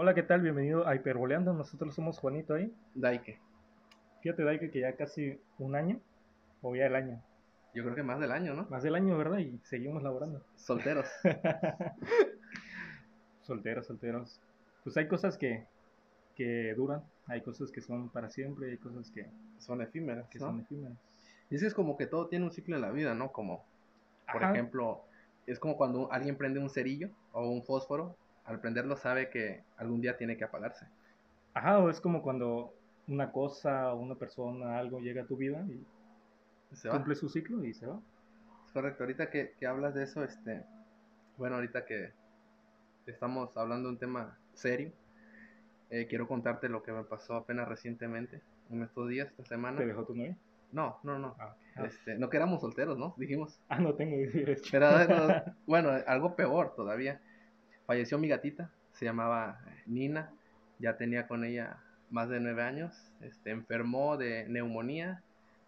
Hola, ¿qué tal? Bienvenido a Hiperboleando. Nosotros somos Juanito ahí. Daike. Fíjate, Daike, que ya casi un año, o ya el año. Yo creo que más del año, ¿no? Más del año, ¿verdad? Y seguimos laborando. Solteros. solteros, solteros. Pues hay cosas que, que duran, hay cosas que son para siempre, hay cosas que son efímeras. Que son efímeras. Y es como que todo tiene un ciclo en la vida, ¿no? Como, por ejemplo, es como cuando alguien prende un cerillo o un fósforo, al prenderlo sabe que algún día tiene que apagarse. Ajá, o es como cuando una cosa o una persona, algo llega a tu vida y se cumple su ciclo y se va. Es correcto, ahorita que, que hablas de eso, este, bueno, ahorita que estamos hablando de un tema serio, eh, quiero contarte lo que me pasó apenas recientemente, en estos días, esta semana. ¿Te dejó tu novia? No, no, no. Ah, este, no que éramos solteros, ¿no? Dijimos. Ah, no tengo Pero bueno, algo peor todavía. Falleció mi gatita, se llamaba Nina, ya tenía con ella más de nueve años, este, enfermó de neumonía,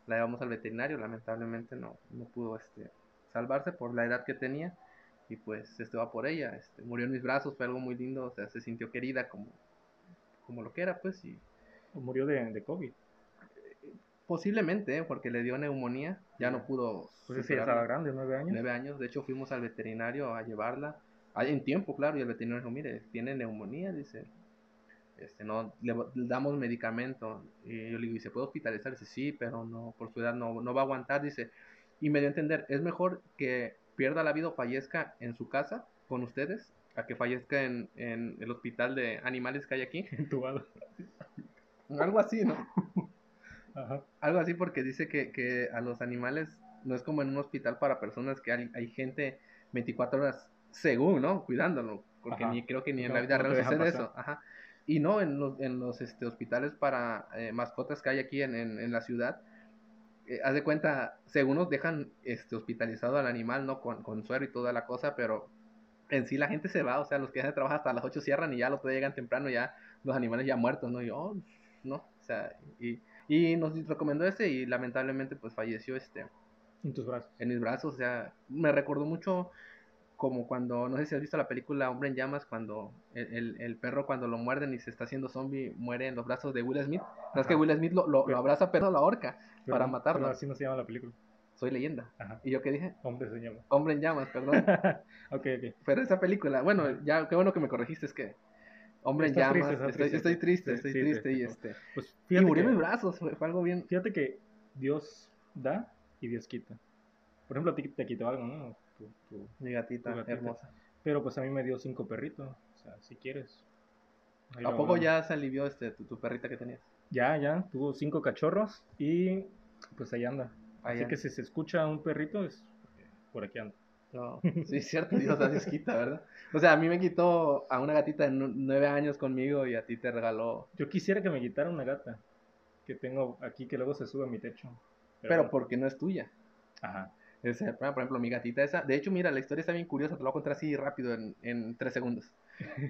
la llevamos al veterinario, lamentablemente no, no pudo este, salvarse por la edad que tenía y pues estuvo por ella, este, murió en mis brazos, fue algo muy lindo, o sea, se sintió querida como, como lo que era, pues, y... Murió de, de COVID. Posiblemente, ¿eh? porque le dio neumonía, ya no pudo. Pues sí, estaba grande, nueve años. Nueve años, de hecho fuimos al veterinario a llevarla, en tiempo, claro, y el veterinario dijo, mire, tiene neumonía, dice, este, no, le, damos medicamento, y yo le digo, ¿y se puede hospitalizar? Dice, sí, pero no, por su edad no, no va a aguantar, dice, y me dio a entender, es mejor que pierda la vida o fallezca en su casa con ustedes, a que fallezca en, en el hospital de animales que hay aquí. Entubado. Algo así, ¿no? Algo así porque dice que, que, a los animales no es como en un hospital para personas que hay, gente 24 horas según, ¿no? Cuidándolo. Porque ni creo que ni en la vida real sucede eso. Ajá. Y no, en los, en los este, hospitales para eh, mascotas que hay aquí en, en, la ciudad, eh, haz de cuenta, según nos dejan este, hospitalizado al animal, ¿no? Con, con suero y toda la cosa, pero en sí la gente se va, o sea, los que de trabajar hasta las 8 cierran y ya los que llegan temprano, ya los animales ya muertos, ¿no? Y, oh, no, o sea, y y nos recomendó ese y lamentablemente pues falleció este. En tus brazos. En mis brazos, o sea, me recordó mucho como cuando, no sé si has visto la película Hombre en Llamas, cuando el, el, perro cuando lo muerden y se está haciendo zombie muere en los brazos de Will Smith. ¿Sabes que Will Smith lo, lo, abraza pero la horca para matarlo? así no se llama la película. Soy leyenda. ¿Y yo qué dije? Hombre se llama. Hombre en llamas, perdón. ok, ok. Pero esa película, bueno, ya qué bueno que me corregiste, es que Hombre en llamas, estoy, triste, estoy, triste, estoy triste y este. Pues y murió en mis brazos, fue, algo bien. Fíjate que Dios da y Dios quita. Por ejemplo, a ti te quitó algo, ¿no? Mi gatita, hermosa. Pero pues a mí me dio cinco perritos, o sea, si quieres. ¿A poco ya se alivió este, tu, perrita que tenías? Ya, ya, tuvo cinco cachorros y pues ahí anda. Así que si se escucha un perrito es por aquí anda. No, sí, es cierto, Dios así quita, ¿verdad? O sea, a mí me quitó a una gatita de nueve años conmigo y a ti te regaló. Yo quisiera que me quitara una gata que tengo aquí que luego se sube a mi techo. Pero, porque no es tuya. Ajá. Por ejemplo, mi gatita esa. De hecho, mira, la historia está bien curiosa, te lo voy a contar así rápido en, en tres segundos.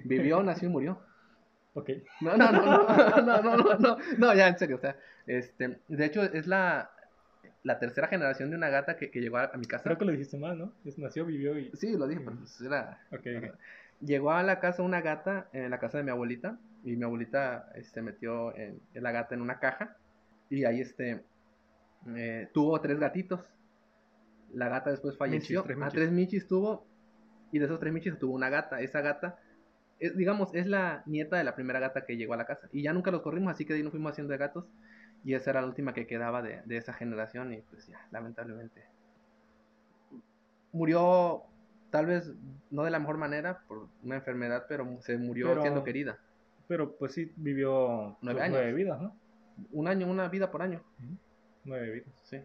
Vivió, nació y murió. Ok. No, no, no, no, no, no, no, no, no, ya en serio, o sea, este, de hecho es la, la tercera generación de una gata que, que llegó a, mi casa. Creo que lo dijiste mal, ¿no? Es, nació, vivió y... Sí, lo dije, pero pues era... Okay, Llegó a la casa una gata, en la casa de mi abuelita, y mi abuelita se este, metió en, la gata en una caja, y ahí este, eh, tuvo tres gatitos. La gata después falleció. a tres, tres michis tuvo, y de esos tres michis tuvo una gata. Esa gata, es, digamos, es la nieta de la primera gata que llegó a la casa. Y ya nunca los corrimos, así que de ahí nos fuimos haciendo de gatos. Y esa era la última que quedaba de, de esa generación y pues ya, lamentablemente. Murió tal vez no de la mejor manera por una enfermedad, pero se murió siendo querida. Pero pues sí vivió nueve, años. nueve vidas, ¿no? Un año, una vida por año. Nueve vidas. Sí.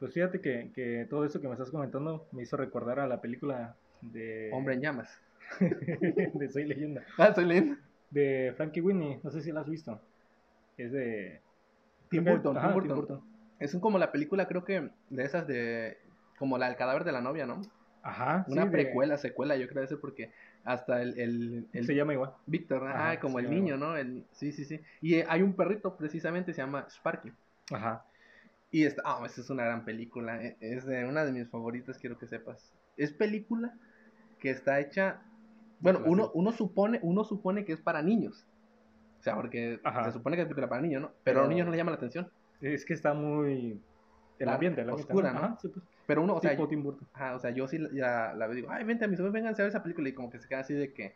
Pues fíjate que, que, todo eso que me estás comentando me hizo recordar a la película de... Hombre en llamas. de Soy Leyenda. Ah, Soy Leyenda. De Frankie Winnie, no sé si la has visto. Es de Tim Burton, Es como la película, creo que, de esas de. Como la del cadáver de la novia, ¿no? Ajá. Una precuela, secuela, yo creo eso porque hasta el, el, Se llama igual. Víctor, ah, como el niño, ¿no? El, sí, sí, sí. Y hay un perrito, precisamente, se llama Sparky. Ajá. Y esta, ah, esta es una gran película. E, es de una de mis favoritas, quiero que sepas. Es película que está hecha Bueno, uno, uno, supone, uno supone que es para niños. O sea, porque se supone que es para niños, ¿no? Pero, a los niños no les llama la atención. Es que está muy... El ambiente, la oscura, ¿no? pues. Pero uno, o sea, yo, ajá, o sea, yo sí ya la veo digo, ay, vente a mis sobrinos, vengan a ver esa película. Y como que se queda así de que,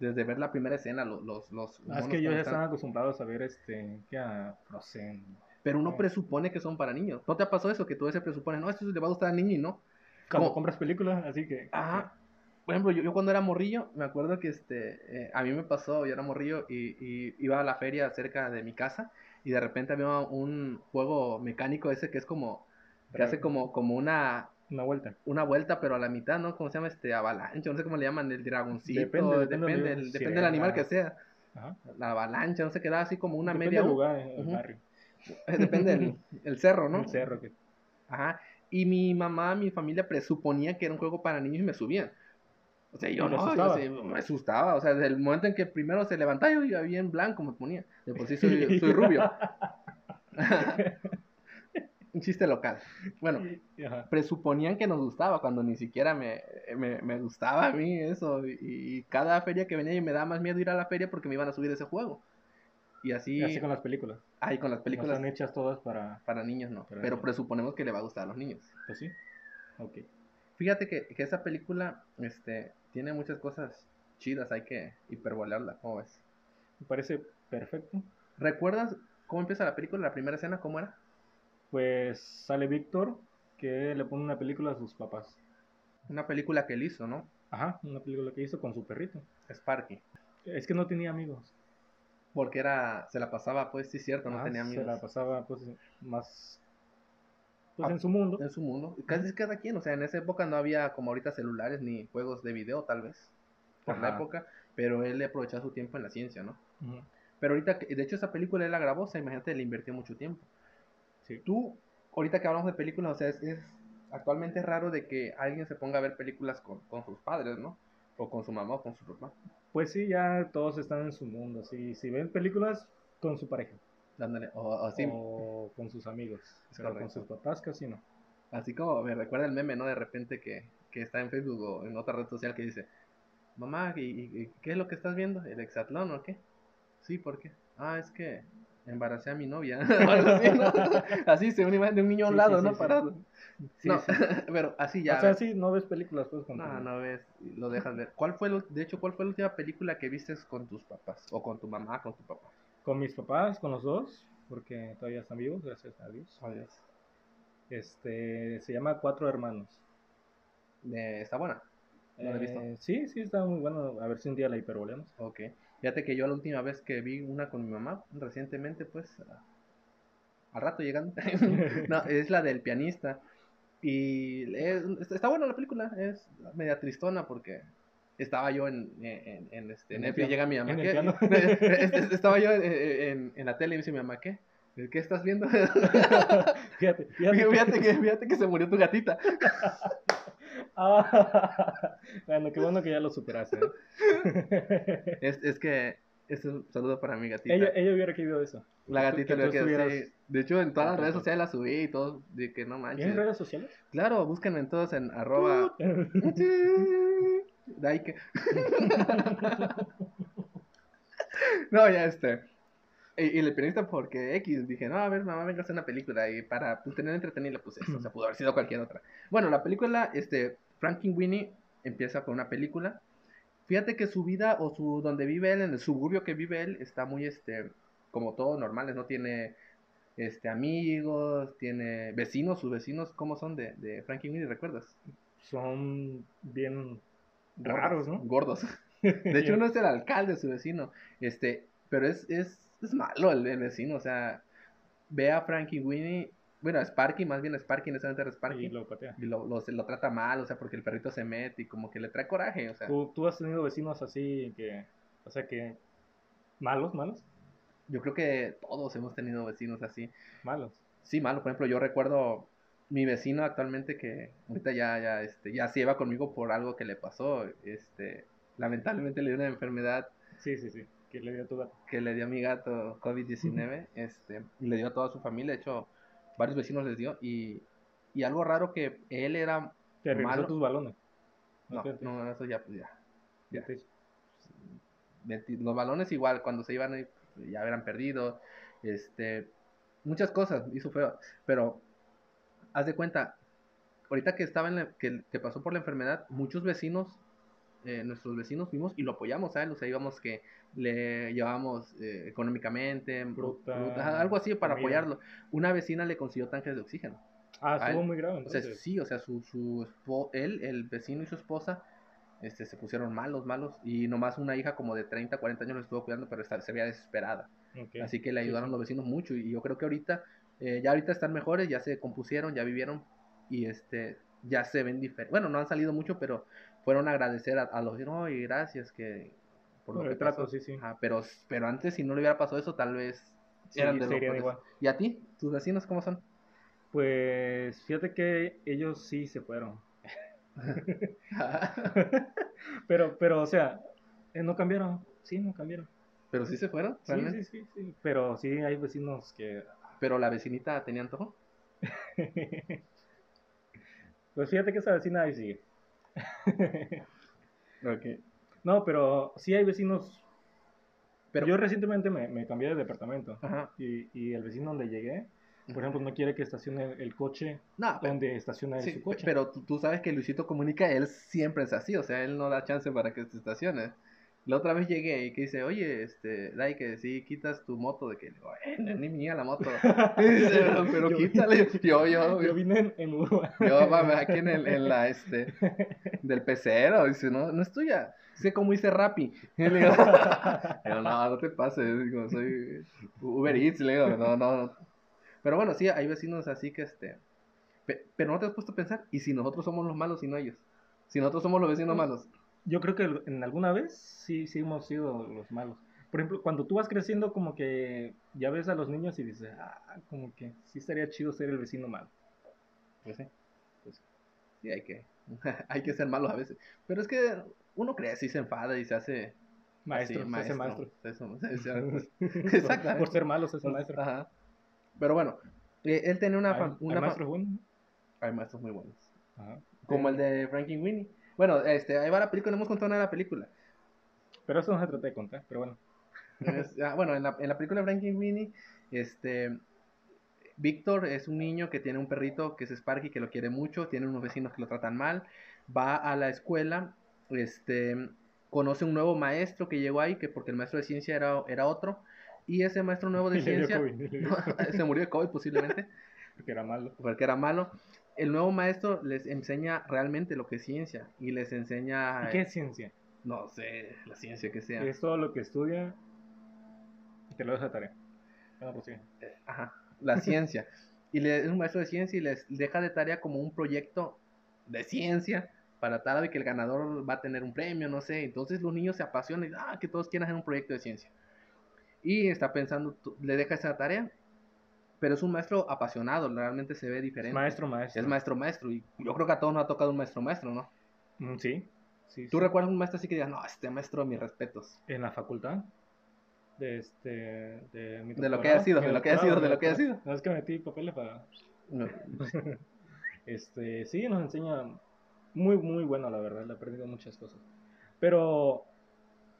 desde ver la primera escena, los... los, los ah, es que ellos ya están acostumbrados a ver, este, que a Frozen. Pero uno presupone que son para niños. ¿No te ha pasado eso? Que tú ese presupone, no, esto le va a gustar a niños, ¿no? Como compras películas, así que... Ajá. Por ejemplo, yo, yo, cuando era morrillo, me acuerdo que este, eh, a mí me pasó, yo era morrillo y, y, iba a la feria cerca de mi casa y de repente había un juego mecánico ese que es como, que hace como, como una... Una vuelta. Una vuelta, pero a la mitad, ¿no? ¿Cómo se llama este? Avalancha, no sé cómo le llaman, el dragoncito. Depende, depende, depende, del animal que sea. Ajá. La avalancha, no sé, queda así como una media... Del lugar, el barrio. Depende del el cerro, ¿no? El cerro. Que... Ajá. Y mi mamá, mi familia presuponía que era un juego para niños y me subían. O sea, yo no, yo me asustaba. O sea, desde el momento en que primero se levantaba, yo iba bien blanco, me ponía. De por sí soy, soy rubio. un chiste local. Bueno, presuponían que nos gustaba cuando ni siquiera me, me, me gustaba a mí eso. Y, cada feria que venía y me daba más miedo ir a la feria porque me iban a subir ese juego. Y así... así con las películas. Ay, con las películas. están hechas todas para... Para niños, no. pero presuponemos que le va a gustar a los niños. Pues sí. Ok. Fíjate que, que esa película, este, tiene muchas cosas chidas, hay que hiperbolearla, ¿cómo ves? Me parece perfecto. ¿Recuerdas cómo empieza la película, la primera escena, cómo era? Pues sale Víctor, que le pone una película a sus papás. Una película que él hizo, ¿no? Ajá, una película que hizo con su perrito. Sparky. Es que no tenía amigos. Porque era, se la pasaba, pues sí, cierto, no tenía amigos. Se la pasaba, pues, más pues en su mundo. En su mundo. Casi cada quien, o sea, en esa época no había como ahorita celulares ni juegos de video, tal vez, por la época, pero él le aprovechaba su tiempo en la ciencia, ¿no? Pero ahorita, de hecho, esa película él la grabó, o sea, imagínate, le invirtió mucho tiempo. Sí. Tú, ahorita que hablamos de películas, o sea, es, actualmente es raro de que alguien se ponga a ver películas con, con sus padres, ¿no? O con su mamá o con su papá. Pues sí, ya todos están en su mundo, sí. Si ven películas con su pareja o, con sus amigos. con sus papás casi no. Así como me recuerda el meme, ¿no? De repente que, que está en Facebook o en otra red social que dice, mamá, ¿y, qué es lo que estás viendo? ¿El exatlón o qué? Sí, ¿por qué? Ah, es que embaracé a mi novia. así, se ve una imagen de un niño a un lado, ¿no? Parado. no, pero así ya. O sea, sí, no ves películas pues con No, no ves, lo dejas ver. ¿Cuál fue, lo, de hecho, cuál fue la última película que viste con tus papás? O con tu mamá, con tu papá. Con mis papás, con los dos, porque todavía están vivos, gracias a Dios. Adiós. Este, se llama Cuatro Hermanos. ¿Está buena? ¿No la he visto? Eh, sí, sí, está muy bueno. A ver si un día la hipervolemos. Ok. Fíjate que yo la última vez que vi una con mi mamá, recientemente, pues, al rato llegando, no, es la del pianista. Y está buena la película, es media tristona porque estaba yo en, en, en este, Netflix, llega mi mamá, ¿qué? estaba yo en, en, la tele y me dice mi mamá, ¿qué? ¿Qué estás viendo? fíjate, fíjate. que, fíjate que se murió tu gatita. Ah, bueno, qué bueno que ya lo superaste. ¿eh? es, es que es un saludo para mi gatita. Ella, ella hubiera querido eso. La gatita le hubiera querido De hecho, en todas las redes sociales la subí y todo, de que no manches. ¿En redes sociales? Claro, búsquenme en todos en arroba. Daike. no, ya este. Y, le pediste porque X, dije, no, a ver, mamá, venga a hacer una película. Y para pues, tener entretenida, pues eso, o sea, pudo haber sido cualquier otra. Bueno, la película, este, Frankie Winnie empieza con una película. Fíjate que su vida o su donde vive él, en el suburbio que vive él, está muy, este, como todos normales, no tiene, este, amigos, tiene vecinos, sus vecinos, ¿cómo son de, de Frankie Winnie, recuerdas? Son bien raros, ¿no? Gordos. De hecho, uno es el alcalde, su vecino. Este, pero es, es, es malo el, vecino, o sea, ve a Frankie Winnie, bueno, Sparky, más bien Sparky, en ese momento era Sparky. Y lo patea. Y lo, lo, trata mal, o sea, porque el perrito se mete y como que le trae coraje, o sea. ¿Tú, tú has tenido vecinos así que, o sea, que, malos, malos? Yo creo que todos hemos tenido vecinos así. Malos. Sí, malos. Por ejemplo, yo recuerdo mi vecino actualmente que ahorita ya, ya, este, ya se lleva conmigo por algo que le pasó, este, lamentablemente le dio una enfermedad. Sí, sí, sí, que le dio a tu gato. Que le dio a mi gato COVID-19, este, y le dio a toda su familia, de hecho, varios vecinos les dio, y, y algo raro que él era ¿Te malo. tus balones? No, no, eso ya, pues ya. ya. los balones igual, cuando se iban ya eran perdido, este, muchas cosas hizo feo, pero haz de cuenta, ahorita que estaba en que, que, pasó por la enfermedad, muchos vecinos, eh, nuestros vecinos fuimos y lo apoyamos a él, o sea, íbamos que le llevábamos eh, económicamente, algo así para apoyarlo. Una vecina le consiguió tanques de oxígeno. Ah, estuvo muy grave. O sea, sí, o sea, su, su él, el vecino y su esposa, este, se pusieron malos, malos, y nomás una hija como de 30, 40 años lo estuvo cuidando, pero se veía desesperada. Así que le ayudaron los vecinos mucho, y yo creo que ahorita, eh, ya ahorita están mejores, ya se compusieron, ya vivieron, y este, ya se ven diferentes. Bueno, no han salido mucho, pero fueron a agradecer a, los vecinos, y gracias que por, lo que trato, sí, sí. pero, pero antes, si no le hubiera pasado eso, tal vez eran de igual. ¿Y a ti? ¿Tus vecinos cómo son? Pues fíjate que ellos sí se fueron. pero, pero, o sea, eh, no cambiaron. Sí, no cambiaron. ¿Pero sí se fueron? Sí, sí, sí, sí. Pero sí hay vecinos que. ¿Pero la vecinita tenía antojo? pues fíjate que esa vecina ahí sigue. ok. No, pero sí hay vecinos. Pero... Yo recientemente me, me cambié de departamento. Y, y el vecino donde llegué por ejemplo, no quiere que estacione el coche donde estaciona su coche. Pero tú, sabes que Luisito Comunica, él siempre es así, o sea, él no da chance para que te estaciones. La otra vez llegué y que dice, oye, este, Dai, que si quitas tu moto, de que, digo, eh, ni mía la moto. dice, pero, quítale. Yo, yo, yo, vine en, en Uruguay. Yo, mami, aquí en, el, en la, este, del pecero. Dice, no, no es tuya. Sé cómo hice Rappi. le digo, no, no te pases. Digo, soy Uber Eats. Le digo, no, no, pero bueno, sí, hay vecinos así que este. Pero no te has puesto a pensar, ¿y si nosotros somos los malos y no ellos? Si nosotros somos los vecinos malos. Yo creo que en alguna vez sí, sí hemos sido los malos. Por ejemplo, cuando tú vas creciendo, como que ya ves a los niños y dices, ah, como que sí estaría chido ser el vecino malo. Pues sí, pues sí, hay que, hay que ser malos a veces. Pero es que uno crece y se enfada y se hace maestro, se hace maestro. Exacto. Por ser malos es maestro. Ajá. Pero bueno, eh, él tenía una... ¿Hay, una maestros buenos? Hay maestros muy buenos. Como el de Frankie Winnie. Bueno, este, ahí va la película, no hemos contado nada de la película. Pero eso no se trata de contar, pero bueno. Ah, bueno, en la, en la película Frankie Winnie, este... Víctor es un niño que tiene un perrito que es Sparky, que lo quiere mucho, tiene unos vecinos que lo tratan mal, va a la escuela, este, conoce un nuevo maestro que llegó ahí, que porque el maestro de ciencia era, era otro, y ese maestro nuevo de ciencia se murió de COVID posiblemente. Porque era malo. Porque era malo. El nuevo maestro les enseña realmente lo que es ciencia. Y les enseña... ¿Y qué es ciencia? No sé, la ciencia que sea. Es todo lo que estudia y te lo deja tarea. Eh, ajá, la ciencia. y le, es un maestro de ciencia y les deja de tarea como un proyecto de ciencia para tal vez que el ganador va a tener un premio, no sé. Entonces los niños se apasionan y ah, que todos quieren hacer un proyecto de ciencia y está pensando, le deja esa tarea, pero es un maestro apasionado, realmente se ve diferente. Maestro, maestro. Es maestro, maestro, y yo creo que a todos nos ha tocado un maestro, maestro, ¿no? Mm, sí. sí ¿Tú recuerdas un maestro así que digas, no, este maestro, mis respetos? En la facultad. De este. De, mi de lo que ha sido, de lo que ha sido, de lo que ha sido. No es que metí papeles para. este, sí, nos enseña muy, muy bueno, la verdad. Le he aprendido muchas cosas. Pero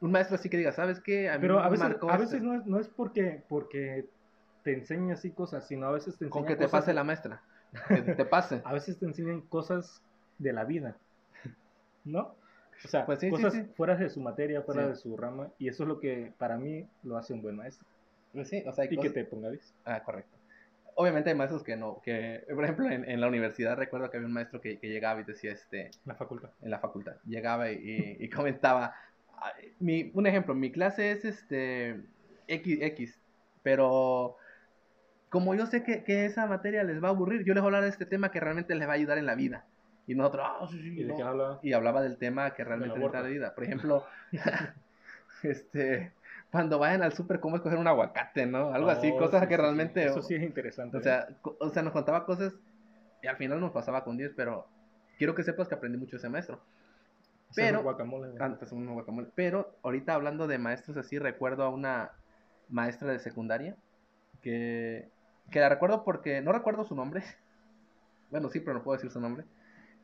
un maestro así que diga, ¿sabes qué? Pero a veces, a veces no, es, no es porque, porque te enseña así cosas, sino a veces te enseña Con que te pase la maestra. Que te pase. a veces te enseñan cosas de la vida. ¿No? O sea, pues cosas fuera de su materia, fuera de su rama, y eso es lo que para mí lo hace un buen maestro. Pues sí, o sea, y que te ponga Ah, correcto. Obviamente hay maestros que no, que, por ejemplo, en, en la universidad recuerdo que había un maestro que, que, llegaba y decía, este... La facultad. En la facultad. Llegaba y, y comentaba, mi, un ejemplo, mi clase es este X, pero como yo sé que, que, esa materia les va a aburrir, yo les voy a hablar de este tema que realmente les va a ayudar en la vida. Y nosotros, ah, ¿Y, hablaba del tema que realmente les en la vida. Por ejemplo, este, cuando vayan al súper, cómo escoger un aguacate, ¿no? Algo así, oh, cosas que realmente... Eso sí es interesante. O sea, o sea, nos contaba cosas y al final nos pasaba con 10, pero quiero que sepas que aprendí mucho ese maestro. Pero, antes un guacamole. Pero ahorita hablando de maestros así, recuerdo a una maestra de secundaria que, que la recuerdo porque no recuerdo su nombre. Bueno, sí, pero no puedo decir su nombre.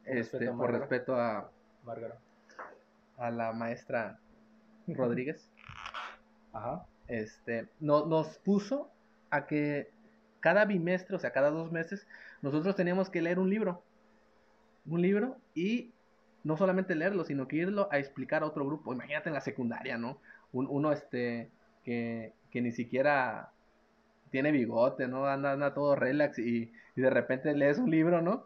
Por este, respeto por respeto a Márgara. A la maestra Rodríguez. Ajá. Este, no, nos puso a que cada bimestre, o sea, cada dos meses, nosotros teníamos que leer un libro. Un libro y no solamente leerlo, sino que irlo a explicar a otro grupo. Imagínate en la secundaria, ¿no? uno este, que, que, ni siquiera tiene bigote, ¿no? Anda, anda todo relax y, y, de repente lees un libro, ¿no?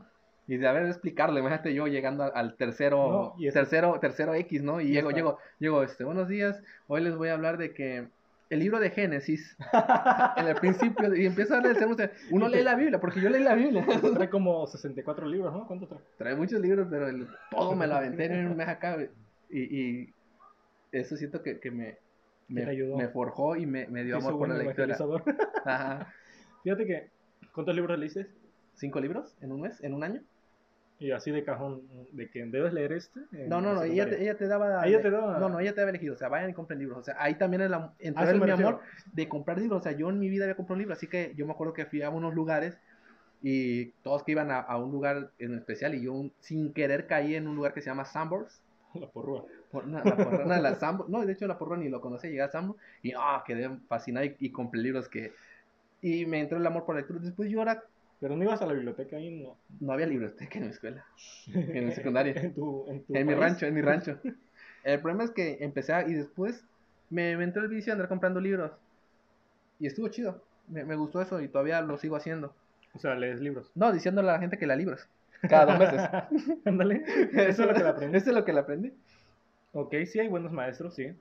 Y de haber explicarlo, imagínate yo llegando al, tercero, tercero, tercero X, ¿no? Y, llego, llego, llego, este, buenos días, hoy les voy a hablar de que el libro de Génesis, en el principio, y empieza a leer, uno lee la Biblia, porque yo leí la Biblia. Trae como 64 libros, ¿no? ¿Cuánto trae? Trae muchos libros, pero todo me lo aventé en un mes acá, y, y eso siento que, que me, me, me, forjó y me, me dio amor por la lectura. Ajá. Fíjate que, ¿cuántos libros leíste? ¿Cinco libros en un mes, en un año? Y así de cajón, de que debes leer este. No, no, no, ella te, ella te daba. Ella te daba. No, no, ella te había elegido. O sea, vayan y compren libros. O sea, ahí también es la, entró mi amor de comprar libros. O sea, yo en mi vida había comprado libros. Así que yo me acuerdo que fui a unos lugares y todos que iban a, a un lugar en especial y yo sin querer caí en un lugar que se llama Sambors. La porrúa. no, la porrúa, no, la no, de hecho la porrúa ni lo conocí, llegué a Sambors y ah, quedé fascinado y, y compré libros que... Y me entró el amor por la lectura. Después yo ahora pero no ibas a la biblioteca ahí, no. No había biblioteca en mi escuela, en mi secundaria. en tu, en, tu en mi rancho, en mi rancho. El problema es que empecé a, y después me, me entró el vicio de andar comprando libros. Y estuvo chido. Me, me, gustó eso y todavía lo sigo haciendo. O sea, lees libros. No, diciéndole a la gente que la libros. Cada dos meses. Ándale. Eso es lo que le aprendí. Eso es lo que le aprendí. Ok, sí hay buenos maestros, sí.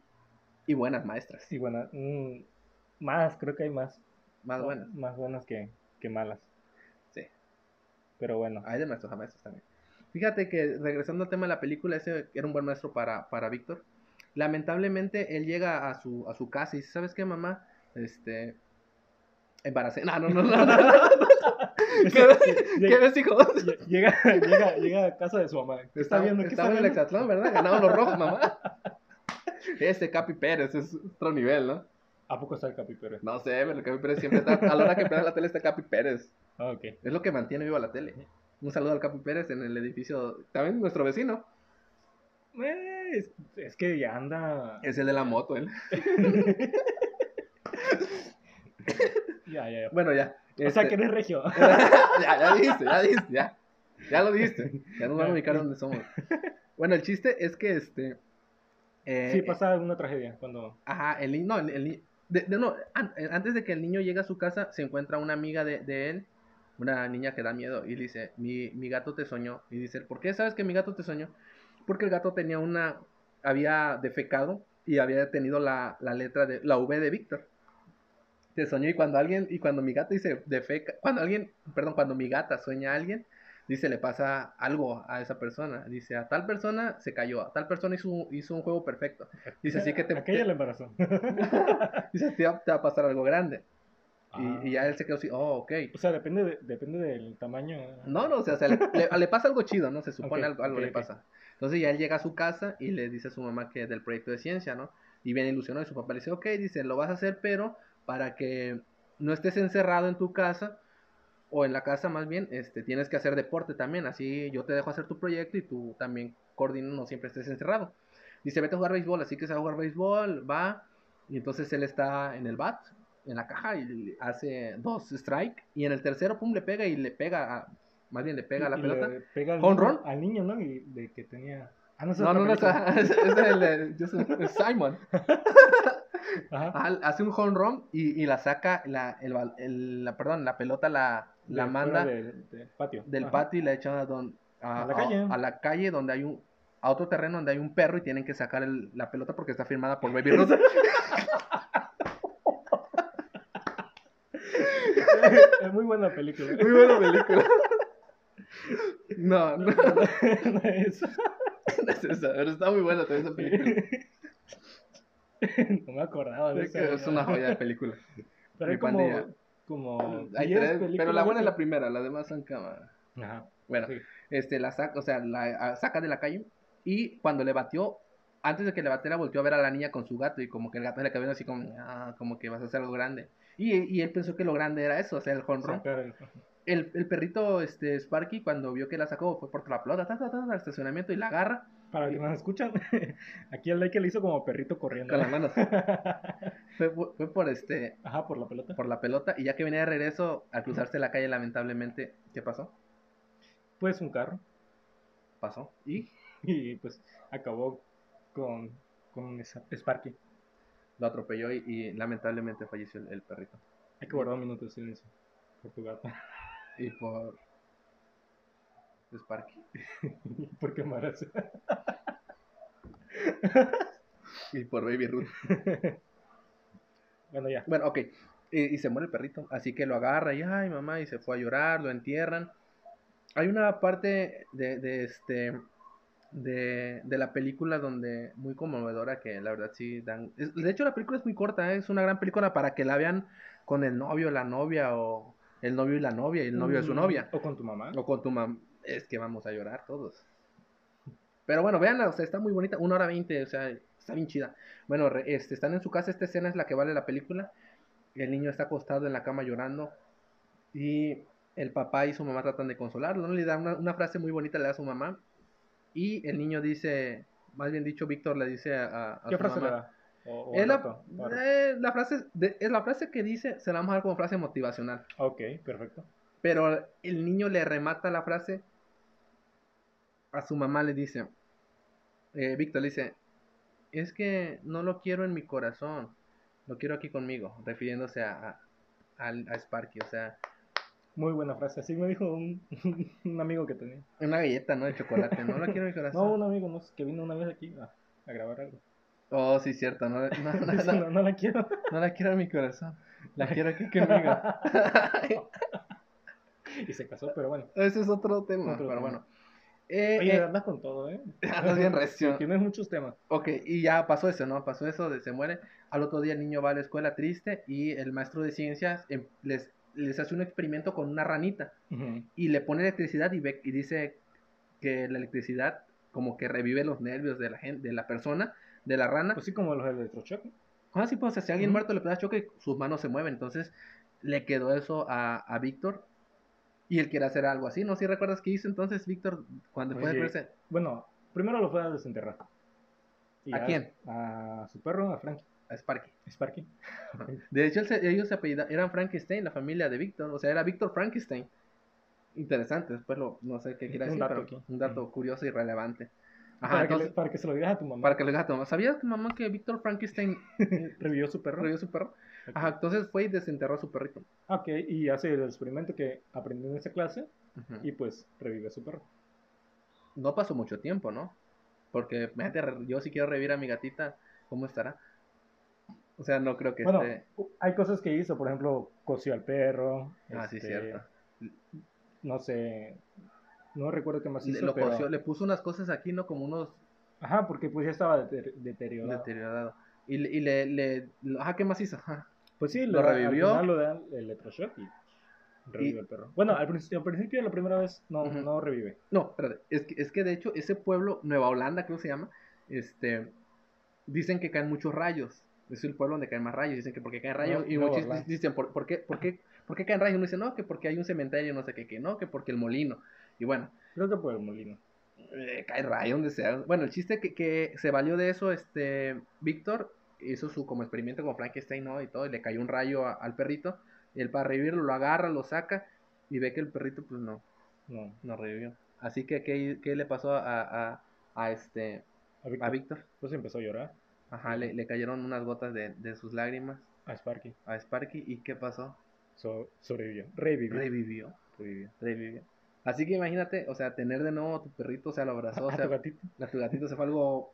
Y buenas maestras. Y buenas. Mm, más, creo que hay más. Más buenas. Más buenas que, que malas. Pero bueno. Hay de maestros a maestros también. Fíjate que regresando al tema de la película, ese era un buen maestro para, para Víctor. Lamentablemente él llega a su, a su casa y dice, ¿sabes qué, mamá? Este, embaracé. No, no, no, no. no, ¿Qué, ves, hijo? Llega, llega, llega a casa de su mamá. Está, viendo que en el Exatlón, ¿verdad? Ganaban los rojos, mamá. Este Capi Pérez es otro nivel, ¿no? ¿A poco está el Capi Pérez? No sé, pero el Capi Pérez siempre está. A la hora que prende la tele está Capi Pérez. Ah, ok. Es lo que mantiene viva la tele. Un saludo al Capi Pérez en el edificio. También nuestro vecino. Eh, es, que ya anda. Es el de la moto, él. ya, ya, ya. Bueno, ya. O sea, que eres regio. ya, ya dijiste, ya dijiste, ya. Ya lo dijiste. Ya nos vamos a ubicar donde somos. Bueno, el chiste es que este. Eh, sí, pasa una tragedia cuando. Ajá, el no, el, el, de, no, eh, antes de que el niño llegue a su casa, se encuentra una amiga de, de él, una niña que da miedo, y dice, mi, mi gato te soñó. Y dice, ¿por qué sabes que mi gato te soñó? Porque el gato tenía una, había defecado y había tenido la, la letra de, la V de Víctor. Te soñó y cuando alguien, y cuando mi gato dice defeca, cuando alguien, perdón, cuando mi gata sueña a alguien, dice, le pasa algo a esa persona. Dice, a tal persona se cayó, a tal persona hizo, hizo un juego perfecto. Dice, así que te... Aquella le embarazó. dice, te va, a pasar algo grande. Y, ya él se quedó así, oh, ok. O sea, depende, depende del tamaño. No, no, o sea, le, pasa algo chido, ¿no? Se supone algo, algo le pasa. Entonces ya él llega a su casa y le dice a su mamá que es del proyecto de ciencia, ¿no? Y viene ilusionado y su papá le dice, ok, dice, lo vas a hacer, pero para que no estés encerrado en tu casa, o en la casa más bien, este, tienes que hacer deporte también, así yo te dejo hacer tu proyecto y tú también coordinas, no siempre estés encerrado. Dice, vete a jugar béisbol, así que se va a jugar béisbol, va, y entonces él está en el bat, en la caja, y hace dos strike, y en el tercero, pum, le pega y le pega, más bien le pega a la pelota. Le pega al, niño, al niño, ¿no? Y de que tenía... Ah, no, no, no, no, es, el de Simon. Hace un home run y, y la saca, la, el, la, perdón, la pelota la, la manda del patio. Del patio y la echa a, a, la calle. donde hay un a otro terreno donde hay un perro y tienen que sacar la pelota porque está firmada por Baby Ruth. es muy buena película. Muy buena película. No, no. no es eso. No es eso, pero está muy buena toda esa película. No me acordaba de eso. Es una joya de película. Pero hay como, como pero la buena es la primera, la demás son cámara. Bueno, este, la saca, o sea, la saca de la calle y cuando le batió, antes de que le batiera, volteó a ver a la niña con su gato y como que el gato le cabía así como, ah, como que vas a hacer algo grande. Y, y él pensó que lo grande era eso, o sea, el home El, el, perrito este, Sparky, cuando vio que la sacó, fue por la pelota, al estacionamiento y la agarra Para que nos escuchan, aquí el like le hizo como perrito corriendo. Con las manos. fue, fue, por este. Ajá, por la pelota. Por la pelota. Y ya que venía de regreso, al cruzarse la calle, lamentablemente, ¿qué pasó? Pues un carro. Pasó. ¿Y? Y pues acabó con, con un Sparky. Lo atropelló y, lamentablemente falleció el, perrito. Hay que guardar un minuto de silencio por tu gato. Y por Sparky. ¿Por qué Maras? y por Baby Ruth. bueno, ya. Bueno, ok. Y, se muere el perrito. Así que lo agarra y, ay, mamá, y se fue a llorar, lo entierran. Hay una parte de, de este. De, de, la película donde muy conmovedora que la verdad sí dan de hecho la película es muy corta ¿eh? es una gran película para que la vean con el novio la novia o el novio y la novia y el novio de su mm, novia o con tu mamá o con tu mamá es que vamos a llorar todos. Pero bueno, véanla, o sea, está muy bonita, una hora veinte, o sea, está bien chida. Bueno, este, están en su casa, esta escena es la que vale la película. El niño está acostado en la cama llorando y el papá y su mamá tratan de consolarlo, ¿no? Le da una, frase muy bonita, le da a su mamá y el niño dice, más bien dicho, Víctor le dice a, a ¿Qué frase le da? es, la, eh, la, frase es la frase que dice, se la vamos a dar como frase motivacional. Ok, perfecto. Pero el niño le remata la frase a su mamá le dice, eh, Víctor le dice, es que no lo quiero en mi corazón, lo quiero aquí conmigo, refiriéndose a, a, a Sparky, o sea... Muy buena frase, así me dijo un, un, amigo que tenía. Una galleta, ¿no? De chocolate, no lo quiero en mi corazón. No, un amigo no, que vino una vez aquí a, a grabar algo. Oh, sí, cierto, no, no, no, no, la quiero. No la quiero en mi corazón, la quiero aquí conmigo. y se casó, pero bueno. Ese es otro tema, pero bueno. Eh, Oye, eh, andas con todo, ¿eh? Andas bien recio. Tienes muchos temas. Ok, y ya pasó eso, ¿no? Pasó eso, de, se muere. Al otro día el niño va a la escuela triste y el maestro de ciencias em, les, les hace un experimento con una ranita y le pone electricidad y, ve, y dice que la electricidad como que revive los nervios de la gente, de la persona, de la rana. Pues sí, como los electrochoques. Ah, sí, pues si alguien muerto le pega choque, sus manos se mueven. Entonces le quedó eso a, a Víctor y él quiere hacer algo así, ¿no? Si recuerdas qué hizo entonces Víctor cuando fue a Bueno, primero lo fue a desenterrar. ¿A, quién? A su perro, a Frankie. A Sparky. Sparky. De hecho, ellos se apellidaban, eran Frankenstein, la familia de Víctor. O sea, era Víctor Frankenstein. Interesante, después lo, no sé qué quiere decir, un dato, pero un dato curioso y relevante. Ajá, para, que se lo digas a tu mamá. Para que le digas a tu mamá. ¿Sabías tu mamá que Víctor Frankenstein revivió su perro? Revivió su perro. Ajá, entonces fue y desenterró a su perrito. Ok, y hace el experimento que aprendió en esa clase y pues revive a su perro. No pasó mucho tiempo, ¿no? Porque, fíjate, yo si quiero revivir a mi gatita, ¿cómo estará? O sea, no creo que bueno, hay cosas que hizo, por ejemplo, coció al perro. Ah, sí, este, cierto. No sé, no recuerdo qué más hizo. Le, lo coció, le puso unas cosas aquí, ¿no? Como unos... Ajá, porque pues ya estaba deteriorado. Deteriorado. Y, y le, le, Ajá, ¿qué más hizo? Pues sí, lo, revivió. Al final lo da el electroshock y revive el perro. Bueno, al, principio, al principio, la primera vez, no, no revive. No, espérate. Es que, es que de hecho, ese pueblo, Nueva Holanda, creo que se llama, este. Dicen que caen muchos rayos. Es el pueblo donde caen más rayos. Dicen que porque caen rayos. y muchos dicen, ¿por, ¿por, qué, por, qué, ¿por qué caen rayos? Uno dice, no, que porque hay un cementerio, no sé qué, que no, que porque el molino. Y bueno. Creo que por el molino. Eh, cae rayo donde sea. Bueno, el chiste que, que se valió de eso, este, Víctor, hizo su como experimento con Frankenstein, ¿no? Y todo, y le cayó un rayo al perrito. Y él para revivirlo lo agarra, lo saca y ve que el perrito pues no, no, no revivió. Así que, ¿qué, qué le pasó a, a, a este, a Víctor? Pues empezó a llorar. Ajá, le, le cayeron unas gotas de, de, sus lágrimas. A Sparky. A Sparky, ¿y qué pasó? sobrevivió. Revivió. Revivió. Revivió. Revivió. Así que imagínate, o sea, tener de nuevo a tu perrito, o sea, lo abrazó. o sea, tu gatito. A tu gatito, se fue algo...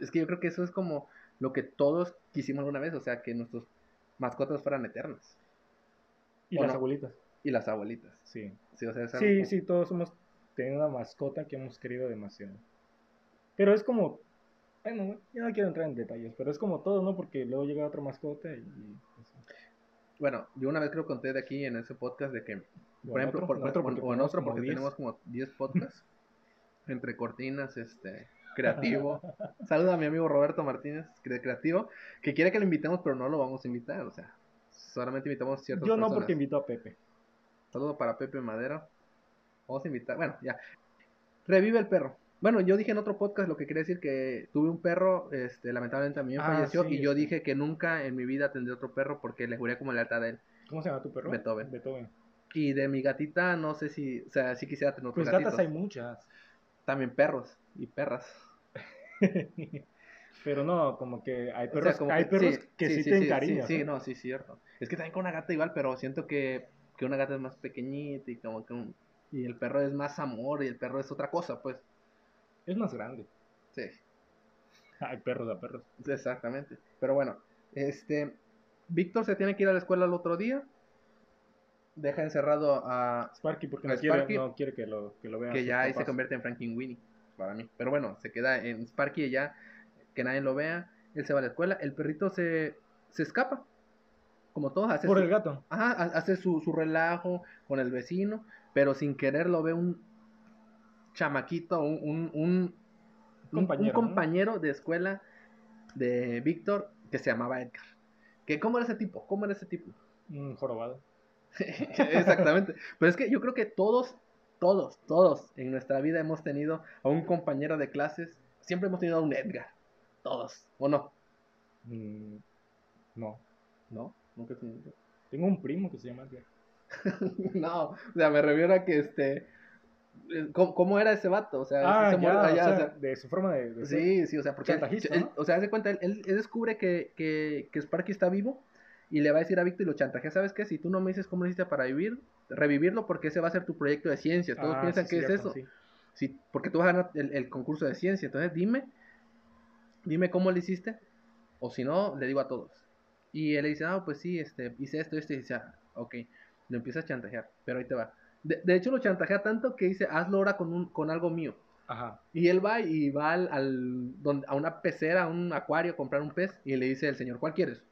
Es que yo creo que eso es como lo que todos quisimos alguna vez, o sea, que nuestros mascotas fueran eternas. Y las abuelitas. Y las abuelitas. Sí. Sí, o sea, sí, sí, todos hemos tenido una mascota que hemos querido demasiado. Pero es como, bueno, yo no quiero entrar en detalles, pero es como todo, ¿no? Porque luego llega otra mascota y... Pues, bueno, yo una vez creo conté de aquí en ese podcast de que, por ejemplo, por, o en otro, porque tenemos como 10 podcasts, entre cortinas, este, creativo. Saluda a mi amigo Roberto Martínez, creativo, que quiere que lo invitemos, pero no lo vamos a invitar, o sea, solamente invitamos ciertos Yo no, porque invito a Pepe. Saludo para Pepe Madero. Vamos a invitar, bueno, ya. Revive el perro. Bueno, yo dije en otro podcast lo que quería decir que tuve un perro, este, lamentablemente también ah, falleció, y yo dije que nunca en mi vida tendré otro perro porque le juré como lealtad a él. ¿Cómo se llama tu perro? Beethoven. Beethoven. Y de mi gatita, no sé si, o sea, sí quisiera tener otros Pues gatas hay muchas. También perros y perras. Pero no, como que hay perros, hay perros que sí, tienen cariño. Sí, no, sí, cierto. Es que también con una gata igual, pero siento que, que una gata es más pequeñita y como que un, y el perro es más amor y el perro es otra cosa, pues. Es más grande. Sí. Hay perros a perros. Exactamente. Pero bueno, este Víctor se tiene que ir a la escuela el otro día. Deja encerrado a Sparky porque no, quiere, no quiere que lo, que lo vean. Que ya ahí se convierte en Winnie para mí. Pero bueno, se queda en Sparky ya que nadie lo vea. Él se va a la escuela. El perrito se, se escapa. Como todos. Hace Por el gato. Ajá, hace su, su relajo con el vecino. Pero sin querer lo ve un chamaquito, un, un, compañero, un compañero de escuela de Víctor que se llamaba Edgar. Que, ¿Cómo era ese tipo? ¿Cómo era ese tipo? Un jorobado. Exactamente. Pero es que yo creo que todos, todos, todos en nuestra vida hemos tenido a un compañero de clases. Siempre hemos tenido a un Edgar. Todos, ¿o no? Mm, no. ¿No? Nunca he tenido. Tengo un primo que se llama Edgar. no, o sea, me refiero a que este. Eh, ¿Cómo, era ese vato? O sea, ah, ya, de su forma de, Sí, sí, o sea, porque o sea, hace cuenta, él, descubre que, que, que, Sparky está vivo y le va a decir a Víctor y lo chantajea, ¿sabes qué? Si tú no me dices cómo lo hiciste para vivir, revivirlo porque ese va a ser tu proyecto de ciencia. Todos ah, piensan que es eso. Sí. porque tú vas a ganar el, el, concurso de ciencia. Entonces, dime, dime cómo lo hiciste, o si no, le digo a todos. Y él le dice, ah, pues sí, este, hice esto, esto, y dice, ah, ok lo empieza a chantajear, pero ahí te va. De, hecho, lo chantajea tanto que dice, hazlo ahora con, un, con algo mío. Ajá. Y él va y va al, a una pecera, a un acuario, a comprar un pez y le dice al señor, ¿cuál quieres?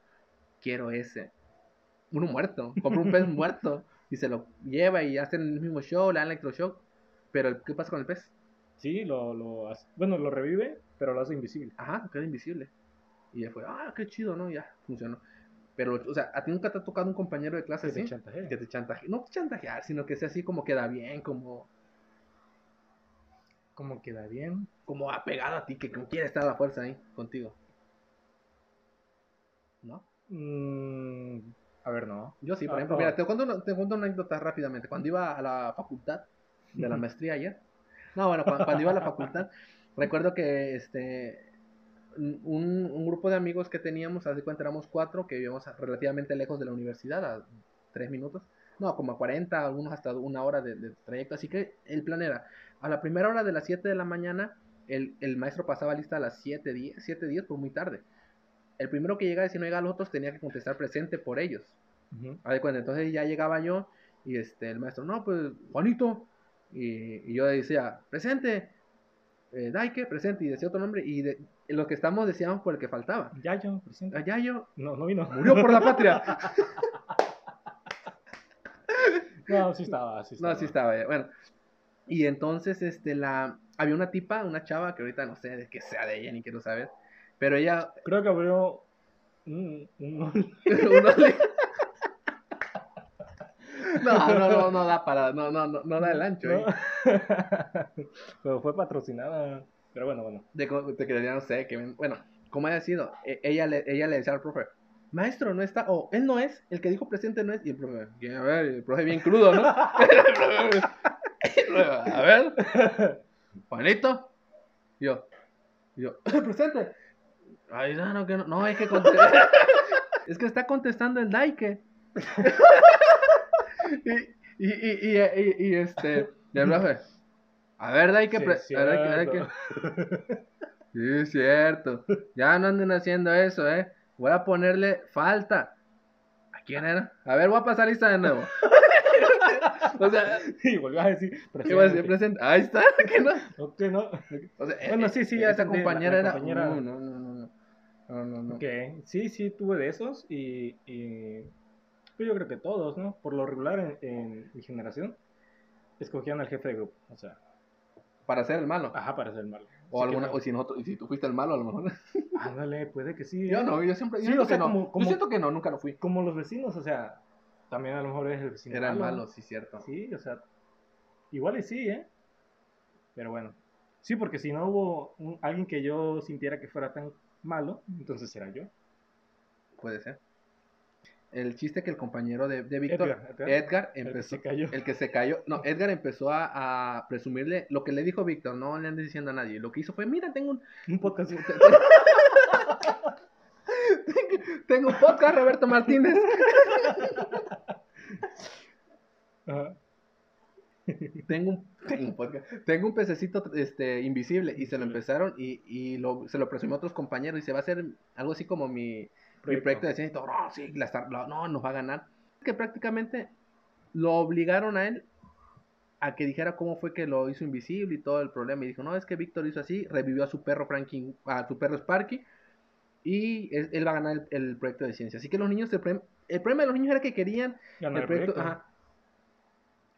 Quiero ese. Uno muerto. Compra un pez muerto y se lo lleva y hacen el mismo show, le dan electroshock. Pero ¿qué pasa con el pez? Sí, lo, lo hace, bueno, lo revive, pero lo hace invisible. Ajá, queda invisible. Y ya fue, ah, qué chido, ¿no? Ya, funcionó. Pero, o sea, ¿a ti nunca te ha tocado un compañero de clase que Te Que te chantaje. No chantajear, sino que sea así como queda bien, como... Como queda bien. Como apegado a ti, que quiere estar a la fuerza ahí contigo. ¿No? Mm, a ver, no. Yo sí, por ah, ejemplo, mira, te cuento, te cuento una anécdota rápidamente. Cuando iba a la facultad de la maestría ayer, no, bueno, cuando iba a la facultad, recuerdo que este un, grupo de amigos que teníamos, hace cuenta éramos cuatro, que vivíamos relativamente lejos de la universidad, a tres minutos, no, como a 40, algunos hasta una hora de, trayecto, así que el plan era, a la primera hora de las 7 de la mañana, el, maestro pasaba lista a las 7, 10, 7, 10 por muy tarde. El primero que llegaba, si no llegaba a los otros, tenía que contestar presente por ellos. cuenta, entonces ya llegaba yo y este, el maestro, no, pues, Juanito, y, y yo decía, presente, eh, Daike, presente, y decía otro nombre, y de, lo que estamos decíamos por el que faltaba. Yayo, presente. A Yayo. No, no vino. Murió por la patria. no, sí estaba, sí estaba. No, sí estaba, bueno. Y entonces, este, la, había una tipa, una chava, que ahorita no sé de qué sea de ella, ni quiero saber, pero ella... Creo que abrió un, un, No, no, no, no da para, no, no, no, no da el ancho. ¿eh? Pero fue patrocinada. Pero bueno, bueno. De, te quedaría, no sé, que, bueno, como haya sido, e, ella le, ella le decía al profe, maestro, no está, o él no es, el que dijo presente no es, y el profe, a ver, el profe bien crudo, ¿no? a ver, Juanito, yo, yo, presente. Ay, no, no, que no, no, es que es que está contestando el Daike y, y, y, y, este, el profe, a ver, que... Sí, que... sí, es cierto. Ya no anden haciendo eso, ¿eh? Voy a ponerle falta. ¿A quién era? A ver, voy a pasar lista de nuevo. o sea, y volvió a decir, presente. Ahí está, ¿qué no? No. O sea, bueno, sí, sí, esa compañera era. No, no, no, no. No, no, no. Ok, sí, sí, tuve de esos y, y pues yo creo que todos, ¿no? Por lo regular en, mi generación, escogían al jefe de grupo, o sea. Para ser el malo. Ajá, para ser el malo. O, alguna, o si, nosotros, si tú fuiste el malo, a lo mejor. Ándale, puede que sí. Yo ¿eh? no, yo siempre. Yo, sí, que no. yo siento que no, nunca lo fui. Como los vecinos, o sea, también a lo mejor es el vecino. Era el malo, sí, cierto. Sí, o sea, igual y sí, ¿eh? Pero bueno. Sí, porque si no hubo alguien que yo sintiera que fuera tan malo, entonces era yo. Puede ser. El chiste que el compañero de, de Víctor, Edgar, empezó. El que, se cayó. No, Edgar empezó a, presumirle lo que le dijo Víctor, no le andes diciendo a nadie. Lo que hizo fue: Mira, tengo un, un podcast. tengo, un podcast, Roberto Martínez. tengo un, tengo un pececito este, invisible y se lo empezaron y, y lo, se lo presumió a otros compañeros y se va a hacer algo así como mi, proyecto, de ciencia no, sí, no, nos va a ganar. Que prácticamente lo obligaron a él a que dijera cómo fue que lo hizo invisible y todo el problema. Y dijo, no, es que Víctor hizo así, revivió a su perro Franklin, a su perro Sparky y él, va a ganar el, proyecto de ciencia. Así que los niños, el, problema de los niños era que querían el proyecto.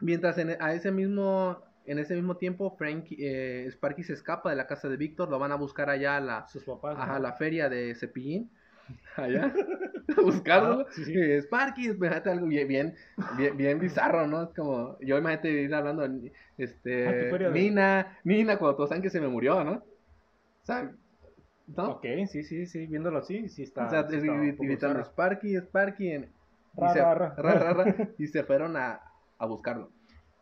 Mientras en, a ese mismo, en ese mismo tiempo, Frank, eh, Sparky se escapa de la casa de Víctor, lo van a buscar allá a la, Sus papás, a la feria de Cepillín. Allá, a buscarlo. Ah, Sparky, imagínate algo bien, bien, bien, bizarro, ¿no? Es como, yo imagínate ir hablando, este, ah, Nina, Nina, cuando todos saben que se me murió, ¿no? O sea, ¿no? Ok, sí, sí, sí, viéndolo así, sí está. O sea, gritando Sparky, Sparky, en, y, se, fueron a, a buscarlo.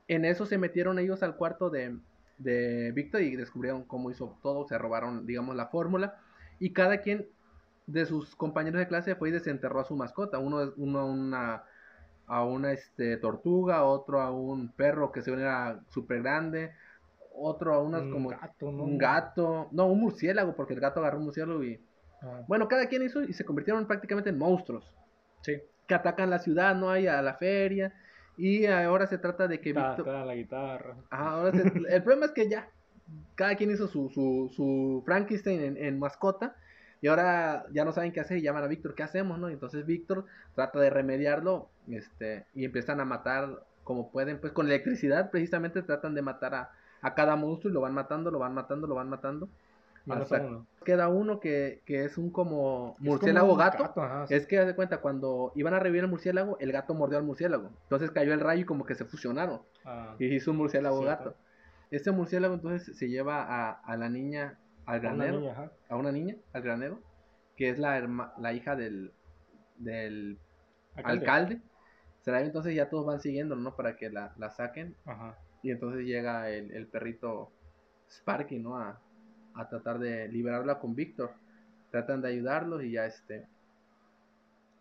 En eso se metieron ellos al cuarto de, de Víctor y descubrieron cómo hizo todo, se robaron, digamos, la fórmula. Y cada quien de sus compañeros de clase fue y desenterró a su mascota. Uno, uno a una, a una este, tortuga, otro a un perro que se era súper grande, otro a unas como gato, ¿no? un gato, no, un murciélago, porque el gato agarró un murciélago y... Ah. Bueno, cada quien hizo y se convirtieron prácticamente en monstruos. Sí. Que atacan la ciudad, no hay a la feria. Y ahora se trata de que la guitarra. ahora el problema es que ya, cada quien hizo su, su, su Frankenstein en, mascota. Y ahora ya no saben qué hacer y llaman a Víctor, ¿qué hacemos? no Entonces Víctor trata de remediarlo este, y empiezan a matar como pueden, pues con electricidad precisamente tratan de matar a, a cada monstruo y lo van matando, lo van matando, lo van matando. Queda uno que, es un como murciélago gato. es que, haz de cuenta, cuando iban a revivir el murciélago, el gato mordió al murciélago. Entonces cayó el rayo y como que se fusionaron. Ah. y hizo un murciélago gato. Este murciélago entonces se lleva a, la niña al granero. A una niña, al granero. Que es la, la hija del, del alcalde. Será entonces ya todos van siguiendo, ¿no? Para que la, saquen. Y entonces llega el, el perrito Sparky, ¿no? A, a tratar de liberarla con Víctor. Tratan de ayudarlo y ya este.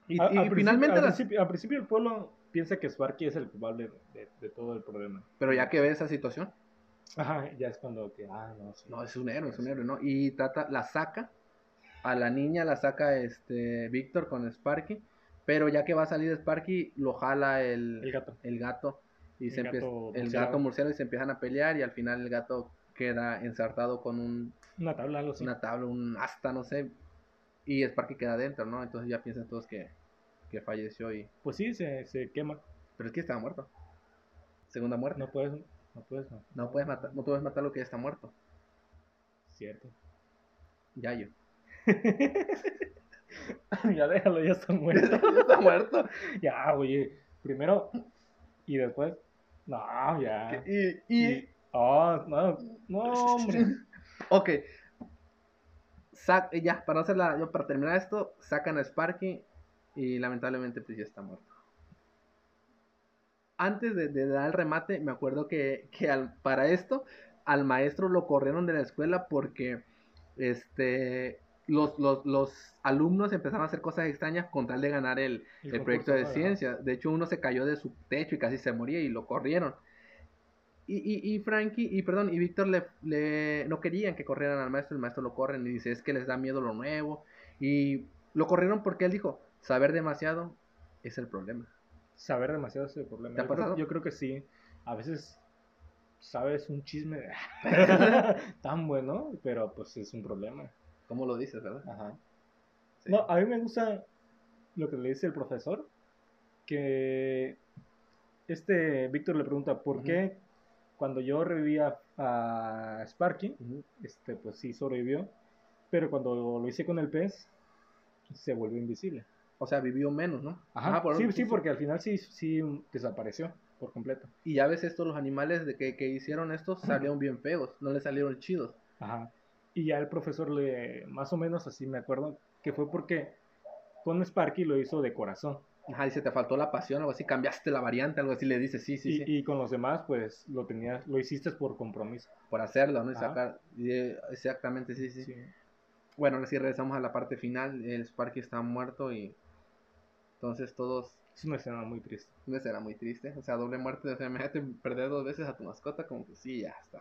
Y, finalmente. Al, principio, el pueblo piensa que Sparky es el culpable de, todo el problema. Pero ya que ve esa situación. Ajá, ya es cuando que, ah, no, No, es un héroe, es un héroe, ¿no? Y trata, la saca, a la niña la saca este Víctor con Sparky, pero ya que va a salir Sparky, lo jala el, el gato. El gato. Y se gato el gato murciélago y se empiezan a pelear y al final el gato queda ensartado con un... Una tabla, algo así. Una tabla, un asta, no sé. Y Sparky queda adentro, ¿no? Entonces ya piensan todos que, que falleció y... Pues sí, se, se quema. Pero es que estaba muerto. Segunda muerte. No puedes, no puedes, no. puedes matar, no puedes matar lo que ya está muerto. Cierto. Ya yo. ya déjalo, ya está muerto. ya está muerto. ya, oye. Primero y después. No, ya. y, y Oh, no, no, hombre. ok. ya, para, hacerla, para terminar esto, sacan a Sparky y lamentablemente pues ya está muerto. Antes de, dar el remate, me acuerdo que, para esto al maestro lo corrieron de la escuela porque este los, los, alumnos empezaron a hacer cosas extrañas con tal de ganar el, el proyecto de ciencia. De hecho, uno se cayó de su techo y casi se moría y lo corrieron. Y, y, y Frankie, y perdón, y Víctor le, le, no querían que corrieran al maestro, el maestro lo corren y dice, es que les da miedo lo nuevo. Y lo corrieron porque él dijo, saber demasiado es el problema. Saber demasiado es el problema. Yo creo, que sí. A veces sabes un chisme tan bueno, pero pues es un problema. ¿Cómo lo dices, verdad? Ajá. No, a mí me gusta lo que le dice el profesor, que este Víctor le pregunta, ¿por qué cuando yo revivía a Sparky, este, pues sí sobrevivió, pero cuando lo hice con el pez, se volvió invisible. O sea, vivió menos, ¿no? Ajá, sí, sí, porque al final sí, sí desapareció. por completo. Y ya ves esto, los animales de que, que hicieron esto salieron bien feos, no le salieron chidos. Ajá. Y ya el profesor le, más o menos así me acuerdo, que fue porque con Sparky lo hizo de corazón. Ajá, dice, te faltó la pasión, algo así, cambiaste la variante, algo así, le dice, sí, sí, y, sí. Y con los demás, pues, lo tenías, lo hiciste por compromiso. Por hacerlo, ¿no? Y sacar, eh, exactamente, sí, sí, sí. Bueno, ahora sí regresamos a la parte final, el Sparky está muerto y entonces todos... Es una escena muy triste. Una escena muy triste, o sea, doble muerte, o sea, imagínate perder dos veces a tu mascota, como que sí, ya está.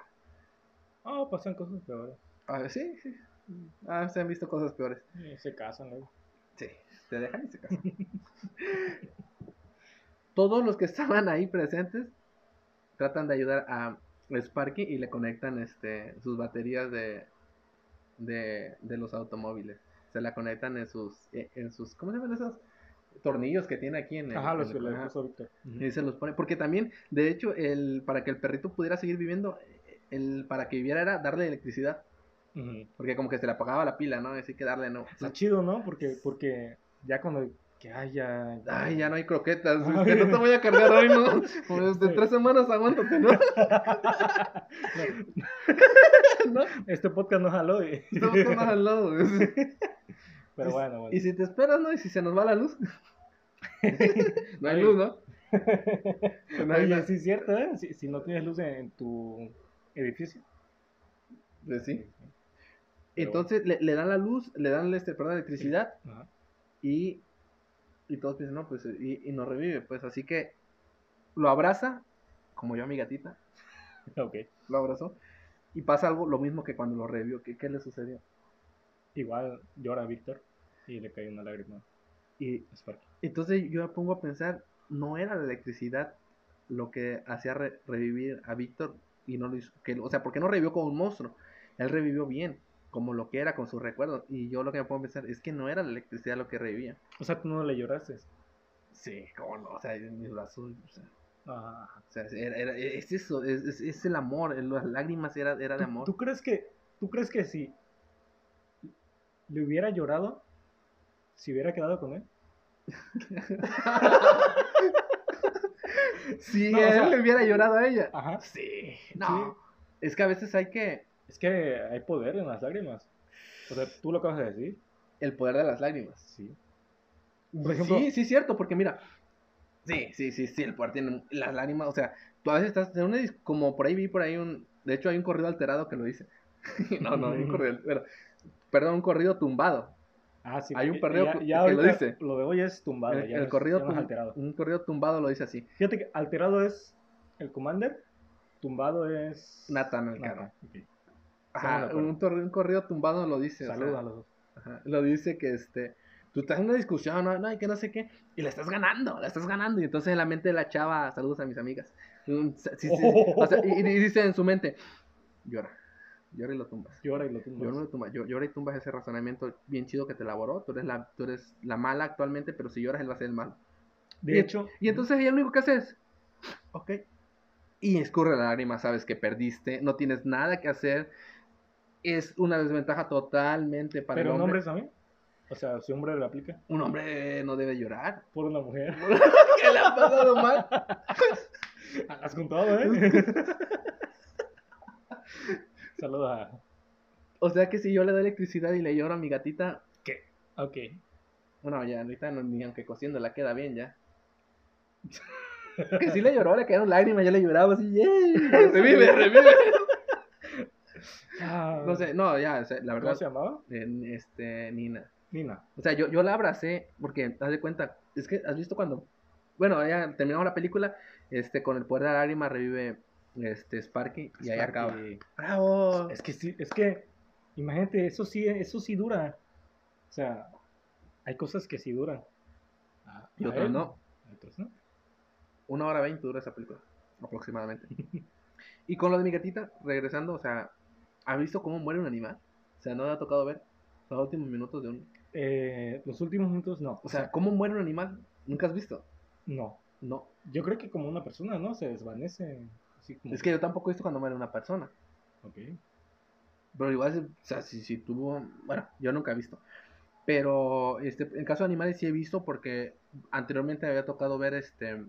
Ah, oh, pasan cosas peores. Ah, sí, sí. Ah, se han visto cosas peores. se casan luego. Sí, te dejan y se casan. Todos los que estaban ahí presentes tratan de ayudar a Sparky y le conectan este sus baterías de, de, de los automóviles. Se la conectan en sus, eh, en sus, ¿cómo se llaman esos? tornillos que tiene aquí en el. Ajá, los que le Víctor. Y se los pone. Porque también, de hecho, el, para que el perrito pudiera seguir viviendo, el, para que viviera era darle electricidad. Porque como que se le apagaba la pila, ¿no? Así que darle, ¿no? Está chido, ¿no? Porque, porque ya cuando que ay, ya, Ay, ya no hay croquetas. que no te voy a cargar hoy, ¿no? Pues de tres semanas aguántate, ¿no? ¿no? Este podcast no jaló. Este podcast no jaló. Pero bueno, bueno. Y si te esperas, ¿no? Y si se nos va la luz. no hay luz, ¿no? no hay Oye, sí es cierto, ¿eh? Si, si, no tienes luz en tu edificio. Pues sí. Entonces le, le, dan la luz, le dan este, perdón, electricidad. Y, y todos piensan, no, pues, y, y no revive. Pues así que lo abraza, como yo a mi gatita. Ok. Lo abrazó. Y pasa algo, lo mismo que cuando lo revivió. ¿Qué, qué le sucedió? Igual llora Víctor y le cae una lágrima. Y entonces yo me pongo a pensar, no era la electricidad lo que hacía revivir a Víctor y no lo hizo, que, o sea, porque no revivió como un monstruo, él revivió bien, como lo que era con sus recuerdos. Y yo lo que me a pensar es que no era la electricidad lo que revivía. O sea, tú no le lloraste. Sí, cómo no, o sea, mis brazos, o sea, o sea era, es eso, es, es, el amor, las lágrimas era, era de amor. ¿Tú crees que, tú crees que si le hubiera llorado si hubiera quedado con él. si él le hubiera llorado a ella. Ajá. Sí, no. Es que a veces hay que. Es que hay poder en las lágrimas. O sea, tú lo acabas de decir. El poder de las lágrimas. Sí. Por ejemplo, sí, sí, cierto, porque mira. Sí, sí, sí, sí, el poder tiene las lágrimas. O sea, tú a veces estás en una. Como por ahí vi por ahí un. De hecho, hay un corrido alterado que lo dice. no, no, hay un corrido. Pero perdón, un corrido tumbado. Ah, sí. Hay un corrido que lo dice. Lo de hoy es tumbado. El, corrido alterado. Un corrido tumbado lo dice así. Fíjate que alterado es el commander, tumbado es Nathan el carro. Ajá, un, un, corrido tumbado lo dice. Saludos a los dos. Ajá, lo dice que este tú estás en una discusión, no, no, que no sé qué, y la estás ganando, la estás ganando. Y entonces en la mente de la chava, saludos a mis amigas. y, dice en su mente, llora. Llora y lo tumbas. Llora y lo tumbas. Llora y, lo tumbas. Llora y tumbas ese razonamiento bien chido que te elaboró. Tú eres la, tú eres la mala actualmente, pero si lloras él va a ser el malo. De hecho. Y entonces ella lo único que hace es. Ok. Y escurre la lágrima, sabes que perdiste, no tienes nada que hacer. Es una desventaja totalmente para el hombre. ¿Pero un hombre también? O sea, si un hombre le aplica. Un hombre no debe llorar. Por una mujer. ¿Qué le ha pasado mal? Has contado, ¿eh? Saludos a... O sea que si yo le doy electricidad y le lloro a mi gatita... ¿Qué? Ok. Bueno, ya ahorita no, ni aunque cociendo la queda bien ya. que si le lloró, le quedaron lágrimas, yo le lloraba así, ¡yay! revive, revive. Ah. no sé, no, ya, la verdad. ¿Cómo se llamaba? este, Nina. Nina. O sea, yo, yo la abracé porque, haz de cuenta, es que has visto cuando, bueno, ya terminamos la película, este, con el poder de la lágrima revive este Sparky y ahí acaba. ¡Bravo! Es que sí, es que imagínate, eso sí, eso sí dura. O sea, hay cosas que sí duran. Ah, y otras no. Otras no. Una hora veinte dura esa película, aproximadamente. y con lo de mi gatita, regresando, o sea, ¿has visto cómo muere un animal? O sea, no me ha tocado ver los últimos minutos de un... Eh, los últimos minutos no. O sea, ¿cómo muere un animal? ¿Nunca has visto? No. No. Yo creo que como una persona, ¿no? Se desvanece. Es que yo tampoco he visto cuando muere una persona. Ok. Pero igual, o sea, si, si tuvo. Bueno, yo nunca he visto. Pero este, en caso de animales sí he visto porque anteriormente me había tocado ver este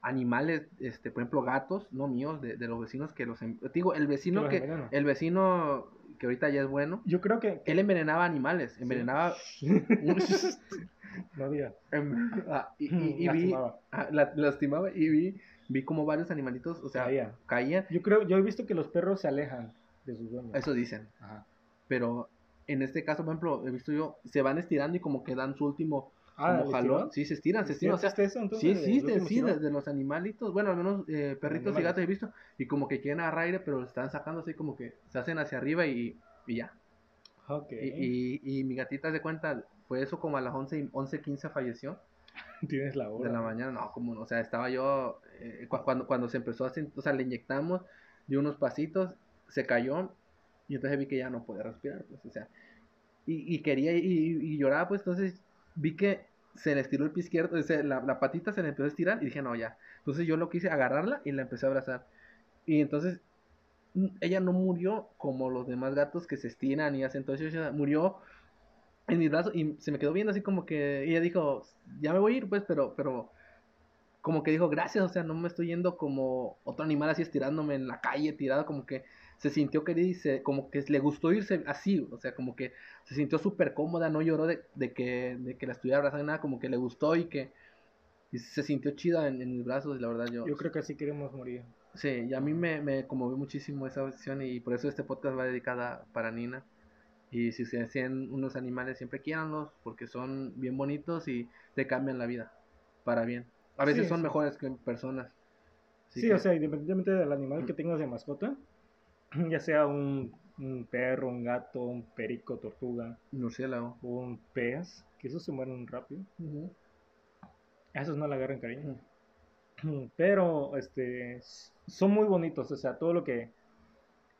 animales, este, por ejemplo, gatos, no míos, de, de los vecinos que los... Em, digo, el vecino que... El vecino que ahorita ya es bueno. Yo creo que... Él envenenaba animales, envenenaba... no había. Em, ah, y, y, vi... Ah, lastimaba y vi, vi como varios animalitos, o sea, caían. Yo creo, yo he visto que los perros se alejan de sus dueños. Eso dicen. Ajá. Pero en este caso, por ejemplo, he visto yo, se van estirando y como que dan su último Ah, como jalón. Sí, se estiran, se estiran. O sea, eso, entonces, sí, sí, de, sí, de, los animalitos. Bueno, al menos eh, perritos y gatos he visto. Y como que quieren agarrar aire, pero están sacando así como que se hacen hacia arriba y, y ya. Okay. Y, y, y, mi gatita de cuenta, fue eso como a las 11, 11 15 falleció. Tienes la hora. De la mañana, no, como, o sea, estaba yo, eh, cuando, cuando se empezó a hacer, o sea, le inyectamos, dio unos pasitos, se cayó, y entonces vi que ya no podía respirar, pues, o sea, y, y quería, y, y, lloraba, pues, entonces vi que se le estiró el pie izquierdo, la, la, patita se le empezó a estirar y dije, no, ya. Entonces yo lo quise agarrarla y la empecé a abrazar. Y entonces mm, ella no murió como los demás gatos que se estiran y hacen todo eso. Ella murió en mi brazo y se me quedó viendo así como que ella dijo, ya me voy a ir, pues, pero, pero como que dijo, gracias, o sea, no me estoy yendo como otro animal así estirándome en la calle, tirado, como que se sintió querida y se, como que le gustó irse así, o sea, como que se sintió súper cómoda, no lloró de, de, que, de que la estuviera abrazando nada, como que le gustó y que y se sintió chida en, mis brazos y la verdad yo... Yo creo que así queremos morir. Sí, y a mí me, me conmovió muchísimo esa decisión y por eso este podcast va dedicada para Nina. Y si se hacen unos animales, siempre quieranlos porque son bien bonitos y te cambian la vida para bien. A veces son mejores que personas. sí, o sea, independientemente del animal que tengas de mascota, ya sea un, perro, un gato, un perico, tortuga, murciélago, un pez, que esos se mueren rápido. A esos no le agarran cariño. Pero, este, son muy bonitos, o sea, todo lo que,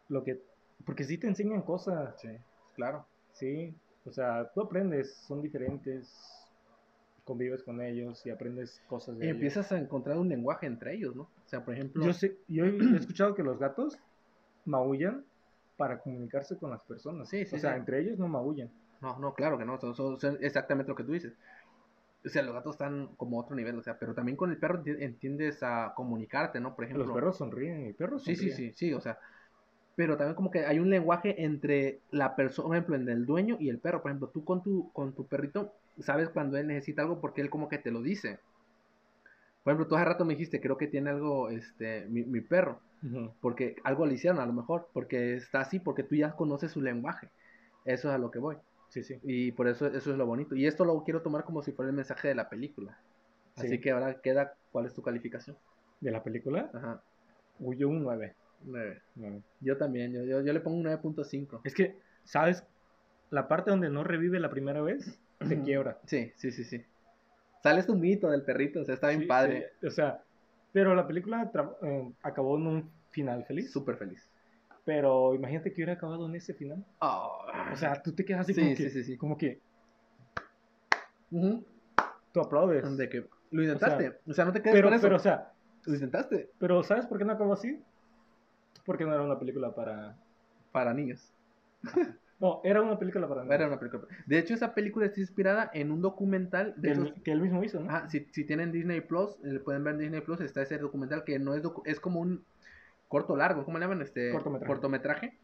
lo que, porque sí te enseñan cosas. Sí, claro. Sí, o sea, tú aprendes, son diferentes, convives con ellos y aprendes cosas de y empiezas a encontrar un lenguaje entre ellos, ¿no? O sea, por ejemplo... Yo, sé, yo he escuchado que los gatos maullan para comunicarse con las personas. Sí, sí, o sea, entre ellos no maullan. No, no, claro que no, son, exactamente lo que tú dices. O sea, los gatos están como otro nivel, o sea, pero también con el perro entiendes a comunicarte, ¿no? Por ejemplo. Los perros sonríen y perros Sí, sí, sí, sí, o sea, pero también como que hay un lenguaje entre la persona, por ejemplo, entre el dueño y el perro. Por ejemplo, tú con tu, con tu perrito sabes cuando él necesita algo porque él como que te lo dice. Por ejemplo, tú hace rato me dijiste, creo que tiene algo, este, mi, mi perro. Porque algo le hicieron a lo mejor, porque está así, porque tú ya conoces su lenguaje. Eso es a lo que voy. Sí, sí. Y por eso eso es lo bonito. Y esto lo quiero tomar como si fuera el mensaje de la película. Así que ahora queda, ¿cuál es tu calificación? ¿De la película? Ajá. Uy, yo un 9. 9. Yo también, yo, yo, le pongo un 9.5. Es que, ¿sabes? La parte donde no revive la primera vez, se quiebra. Sí, sí, sí, sí. Sale este mito del perrito, o sea, está bien padre. O sea, pero la película eh, acabó en un final feliz. Súper feliz. Pero imagínate que hubiera acabado en ese final. Oh. O sea, tú te quedas así como, que, sí, sí. como que. Tú aplaudes. De que lo intentaste. O sea, no te quedas pero, con eso. Pero, o sea. Lo intentaste. Pero, ¿sabes por qué no acabó así? Porque no era una película para. Para niños. No, era una película para Era una película. De hecho, esa película está inspirada en un documental de que, él, mismo hizo, ¿no? Ah, si, si, tienen Disney Plus, eh, pueden ver en Disney Plus, está ese documental que no es es como un corto largo, ¿cómo le llaman? Este cortometraje.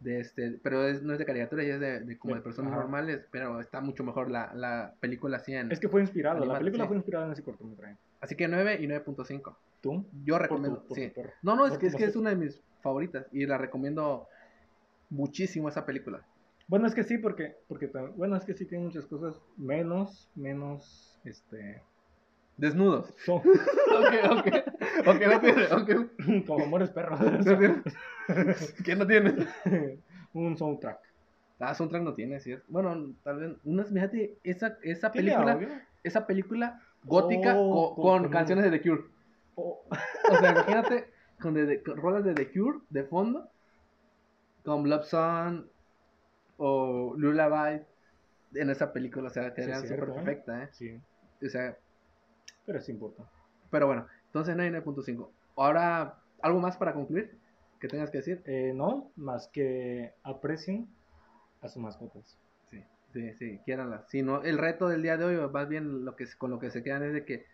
de este, pero no es de caricatura, ya es de, como de, personas normales, pero está mucho mejor la, la película así en Es que fue inspirado, la película fue inspirada en ese cortometraje. Así que 9 y 9.5. ¿Tú? Yo recomiendo, sí. no, no, es que, es que es una de mis favoritas y la recomiendo muchísimo esa película. Bueno, es que sí, porque, porque bueno, es que sí tiene muchas cosas menos, menos, este... Desnudos. ok, ok. Ok, no tiene, ok. Como amores perros. ¿Qué no tiene? Un soundtrack. Ah, soundtrack no tiene, ¿cierto? Bueno, tal vez, unas, fíjate, esa, esa película, esa película gótica oh, con, canciones de The Cure. Oh. O sea, imagínate, con, de, rolas de The Cure de fondo, con Love Song, o Lullaby en esa película, o sea, quedaría súper ¿eh? perfecta, ¿eh? Sí. O sea. Pero es importante. Pero bueno, entonces 9.5. Ahora, ¿algo más para concluir que tengas que decir? Eh, no, más que aprecien a sus mascotas. Sí, sí, sí, quieranlas. Si no, el reto del día de hoy, más bien lo que, con lo que se quedan es de que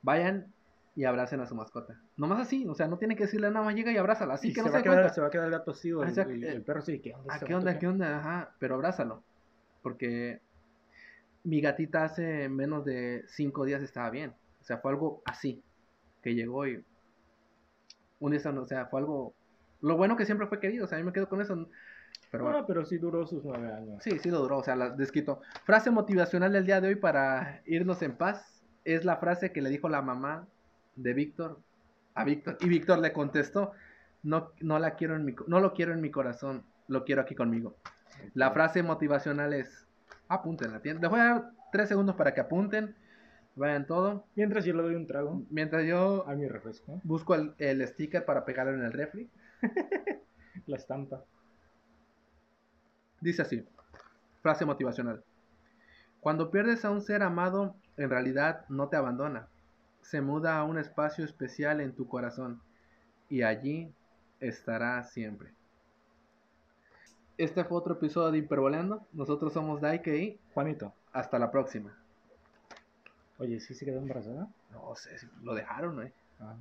vayan y abracen a su mascota. Nomás así, o sea, no tiene que decirle nada más, llega y abrázala. Así que no se, va a quedar, se va a quedar el gato así o el, el, perro sí, ¿qué onda? Ah, ¿Qué onda? ¿Qué onda? Ajá, pero abrázalo. Porque mi gatita hace menos de cinco días estaba bien. O sea, fue algo así, que llegó y un día, o sea, fue algo... Lo bueno que siempre fue querido, o sea, a mí me quedo con eso. Pero, ah, pero sí duró sus nueve años. Sí, sí lo duró, o sea, la desquito. Frase motivacional del día de hoy para irnos en paz es la frase que le dijo la mamá de Víctor a Víctor. Y Víctor le contestó, no, no, la quiero en mi, no lo quiero en mi corazón, lo quiero aquí conmigo. La frase motivacional es, apúntenla. Les voy a dar tres segundos para que apunten. Vayan todo. Mientras yo le doy un trago. Mientras yo. A mi refresco. Busco el, el sticker para pegarlo en el refri. La estampa. Dice así. Frase motivacional. Cuando pierdes a un ser amado, en realidad no te abandona. Se muda a un espacio especial en tu corazón. Y allí estará siempre. Este fue otro episodio de Hiperboleando. Nosotros somos Daike y Juanito. Hasta la próxima. Oye, ¿sí se quedó embarazada? No sé, lo dejaron, ¿eh? Ah,